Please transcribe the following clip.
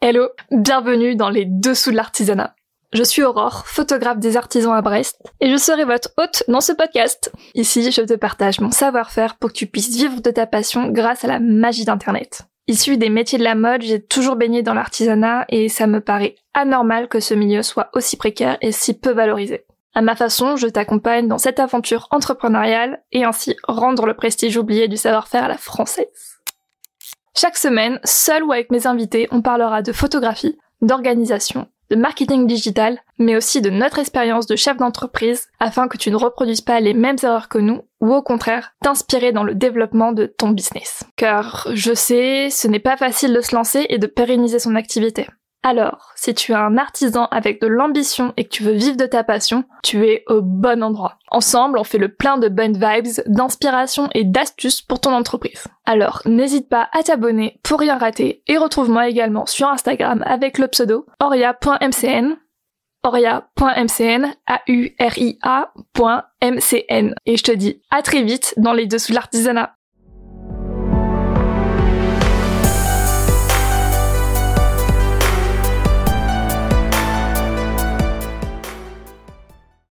Hello, bienvenue dans les dessous de l'artisanat. Je suis Aurore, photographe des artisans à Brest, et je serai votre hôte dans ce podcast. Ici, je te partage mon savoir-faire pour que tu puisses vivre de ta passion grâce à la magie d'Internet. Issu des métiers de la mode, j'ai toujours baigné dans l'artisanat et ça me paraît anormal que ce milieu soit aussi précaire et si peu valorisé. À ma façon, je t'accompagne dans cette aventure entrepreneuriale et ainsi rendre le prestige oublié du savoir-faire à la française. Chaque semaine, seul ou avec mes invités, on parlera de photographie, d'organisation, de marketing digital, mais aussi de notre expérience de chef d'entreprise afin que tu ne reproduises pas les mêmes erreurs que nous ou au contraire t'inspirer dans le développement de ton business. Car je sais, ce n'est pas facile de se lancer et de pérenniser son activité. Alors, si tu es un artisan avec de l'ambition et que tu veux vivre de ta passion, tu es au bon endroit. Ensemble, on fait le plein de bonnes vibes, d'inspiration et d'astuces pour ton entreprise. Alors, n'hésite pas à t'abonner pour rien rater et retrouve-moi également sur Instagram avec le pseudo oria.mcn oria.mcn, A-U-R-I-A.mcn. Et je te dis à très vite dans les dessous de l'artisanat.